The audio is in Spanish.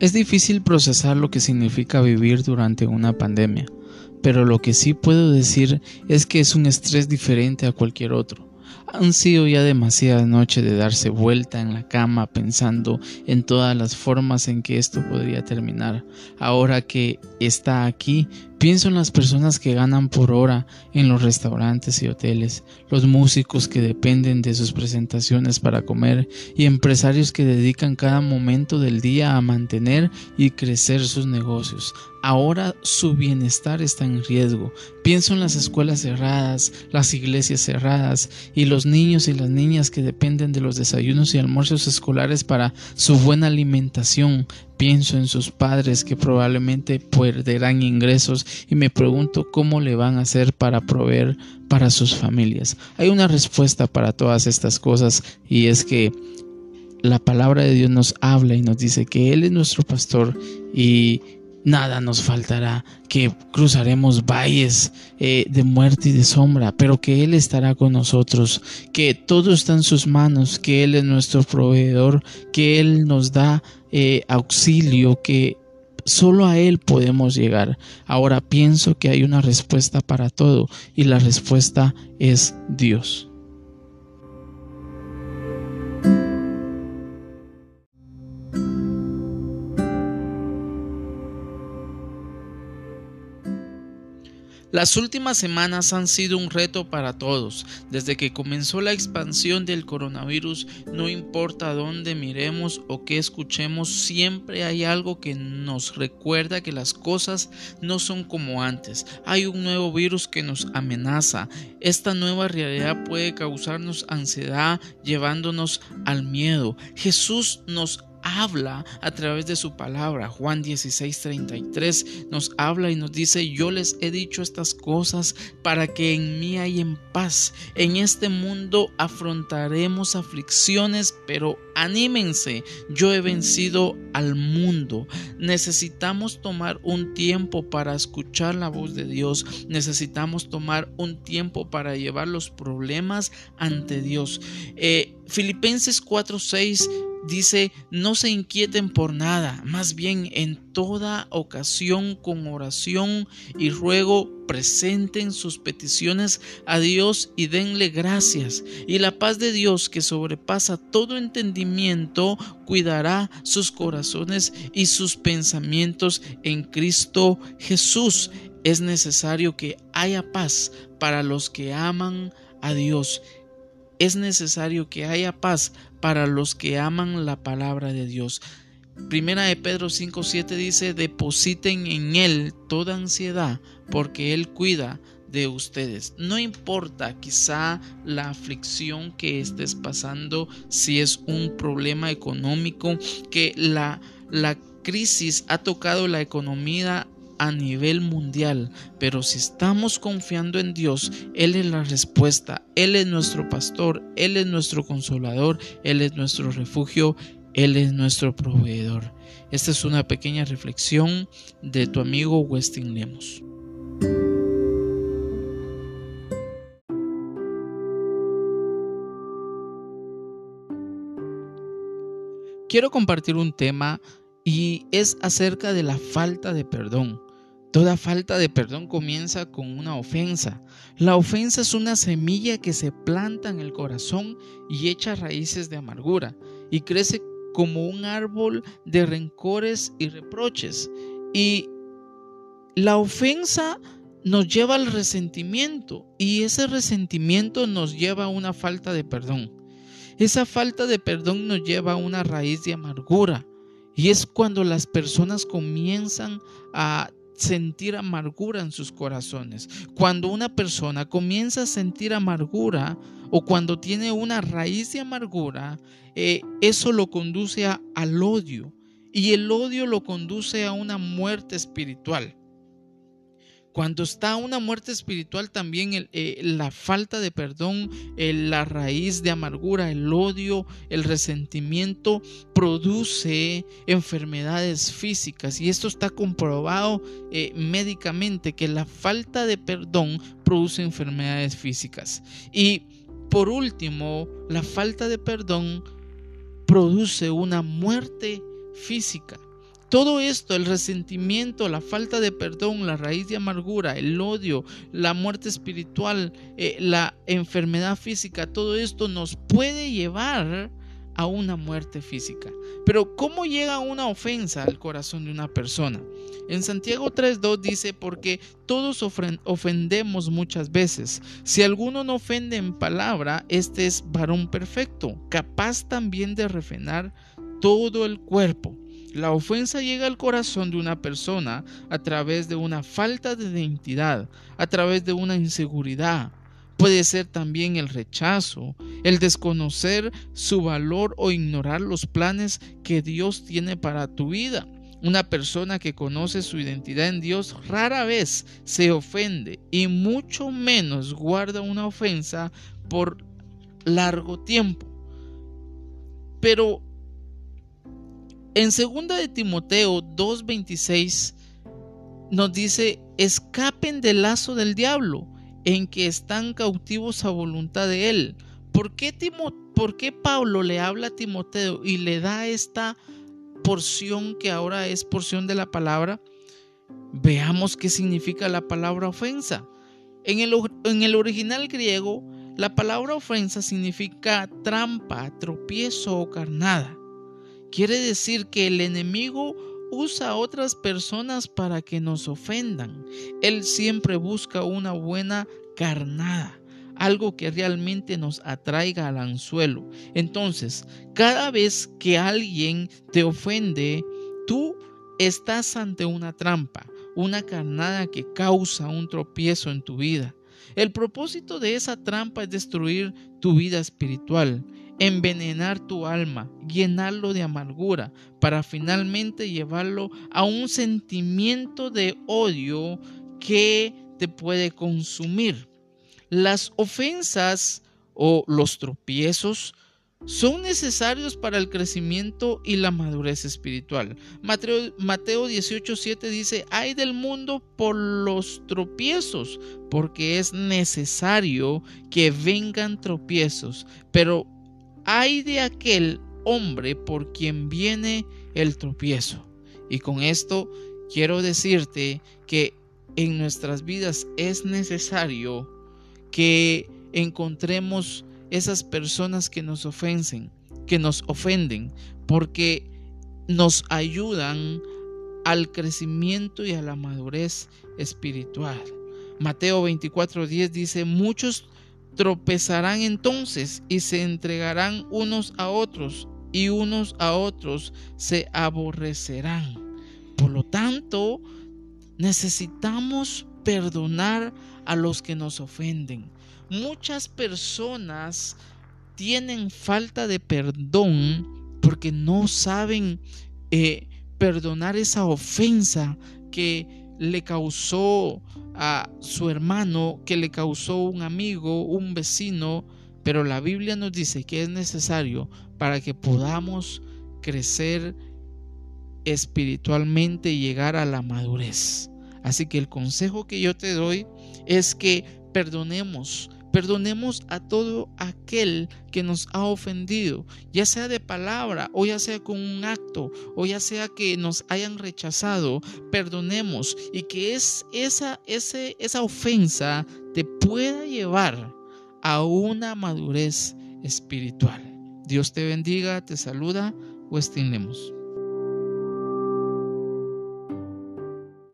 Es difícil procesar lo que significa vivir durante una pandemia, pero lo que sí puedo decir es que es un estrés diferente a cualquier otro. Han sido ya demasiadas noches de darse vuelta en la cama pensando en todas las formas en que esto podría terminar. Ahora que está aquí, pienso en las personas que ganan por hora en los restaurantes y hoteles, los músicos que dependen de sus presentaciones para comer y empresarios que dedican cada momento del día a mantener y crecer sus negocios. Ahora su bienestar está en riesgo. Pienso en las escuelas cerradas, las iglesias cerradas y los niños y las niñas que dependen de los desayunos y almuerzos escolares para su buena alimentación. Pienso en sus padres que probablemente perderán ingresos y me pregunto cómo le van a hacer para proveer para sus familias. Hay una respuesta para todas estas cosas y es que la palabra de Dios nos habla y nos dice que Él es nuestro pastor y nada nos faltará, que cruzaremos valles eh, de muerte y de sombra, pero que Él estará con nosotros, que todo está en sus manos, que Él es nuestro proveedor, que Él nos da eh, auxilio, que solo a Él podemos llegar. Ahora pienso que hay una respuesta para todo y la respuesta es Dios. Las últimas semanas han sido un reto para todos. Desde que comenzó la expansión del coronavirus, no importa dónde miremos o qué escuchemos, siempre hay algo que nos recuerda que las cosas no son como antes. Hay un nuevo virus que nos amenaza. Esta nueva realidad puede causarnos ansiedad, llevándonos al miedo. Jesús nos habla a través de su palabra. Juan 16:33 nos habla y nos dice, yo les he dicho estas cosas para que en mí hay en paz. En este mundo afrontaremos aflicciones, pero anímense, yo he vencido al mundo. Necesitamos tomar un tiempo para escuchar la voz de Dios. Necesitamos tomar un tiempo para llevar los problemas ante Dios. Eh, Filipenses 4:6 dice, no se inquieten por nada, más bien en toda ocasión con oración y ruego presenten sus peticiones a Dios y denle gracias. Y la paz de Dios que sobrepasa todo entendimiento cuidará sus corazones y sus pensamientos en Cristo Jesús. Es necesario que haya paz para los que aman a Dios es necesario que haya paz para los que aman la palabra de Dios. Primera de Pedro 5:7 dice, depositen en Él toda ansiedad, porque Él cuida de ustedes. No importa quizá la aflicción que estés pasando, si es un problema económico, que la, la crisis ha tocado la economía a nivel mundial, pero si estamos confiando en Dios, Él es la respuesta, Él es nuestro pastor, Él es nuestro consolador, Él es nuestro refugio, Él es nuestro proveedor. Esta es una pequeña reflexión de tu amigo Westin Lemos. Quiero compartir un tema y es acerca de la falta de perdón. Toda falta de perdón comienza con una ofensa. La ofensa es una semilla que se planta en el corazón y echa raíces de amargura y crece como un árbol de rencores y reproches. Y la ofensa nos lleva al resentimiento y ese resentimiento nos lleva a una falta de perdón. Esa falta de perdón nos lleva a una raíz de amargura. Y es cuando las personas comienzan a sentir amargura en sus corazones. Cuando una persona comienza a sentir amargura o cuando tiene una raíz de amargura, eh, eso lo conduce al odio y el odio lo conduce a una muerte espiritual. Cuando está una muerte espiritual, también eh, la falta de perdón, la raíz de amargura, el odio, el resentimiento, produce enfermedades físicas. Y esto está comprobado eh, médicamente, que la falta de perdón produce enfermedades físicas. Y por último, la falta de perdón produce una muerte física. Todo esto, el resentimiento, la falta de perdón, la raíz de amargura, el odio, la muerte espiritual, eh, la enfermedad física, todo esto nos puede llevar a una muerte física. Pero ¿cómo llega una ofensa al corazón de una persona? En Santiago 3.2 dice, porque todos ofendemos muchas veces. Si alguno no ofende en palabra, este es varón perfecto, capaz también de refrenar todo el cuerpo. La ofensa llega al corazón de una persona a través de una falta de identidad, a través de una inseguridad. Puede ser también el rechazo, el desconocer su valor o ignorar los planes que Dios tiene para tu vida. Una persona que conoce su identidad en Dios rara vez se ofende y mucho menos guarda una ofensa por largo tiempo. Pero en 2 de Timoteo 2:26 nos dice, escapen del lazo del diablo en que están cautivos a voluntad de él. ¿Por qué, ¿Por qué Pablo le habla a Timoteo y le da esta porción que ahora es porción de la palabra? Veamos qué significa la palabra ofensa. En el, en el original griego, la palabra ofensa significa trampa, tropiezo o carnada. Quiere decir que el enemigo usa a otras personas para que nos ofendan. Él siempre busca una buena carnada, algo que realmente nos atraiga al anzuelo. Entonces, cada vez que alguien te ofende, tú estás ante una trampa, una carnada que causa un tropiezo en tu vida. El propósito de esa trampa es destruir tu vida espiritual envenenar tu alma, llenarlo de amargura, para finalmente llevarlo a un sentimiento de odio que te puede consumir. Las ofensas o los tropiezos son necesarios para el crecimiento y la madurez espiritual. Mateo, Mateo 18:7 dice, hay del mundo por los tropiezos, porque es necesario que vengan tropiezos, pero hay de aquel hombre por quien viene el tropiezo. Y con esto quiero decirte que en nuestras vidas es necesario que encontremos esas personas que nos ofenden, que nos ofenden, porque nos ayudan al crecimiento y a la madurez espiritual. Mateo 24:10 dice, muchos Tropezarán entonces y se entregarán unos a otros y unos a otros se aborrecerán. Por lo tanto, necesitamos perdonar a los que nos ofenden. Muchas personas tienen falta de perdón porque no saben eh, perdonar esa ofensa que le causó a su hermano, que le causó un amigo, un vecino, pero la Biblia nos dice que es necesario para que podamos crecer espiritualmente y llegar a la madurez. Así que el consejo que yo te doy es que perdonemos Perdonemos a todo aquel que nos ha ofendido, ya sea de palabra o ya sea con un acto o ya sea que nos hayan rechazado. Perdonemos y que es esa, esa ofensa te pueda llevar a una madurez espiritual. Dios te bendiga, te saluda, o estimemos.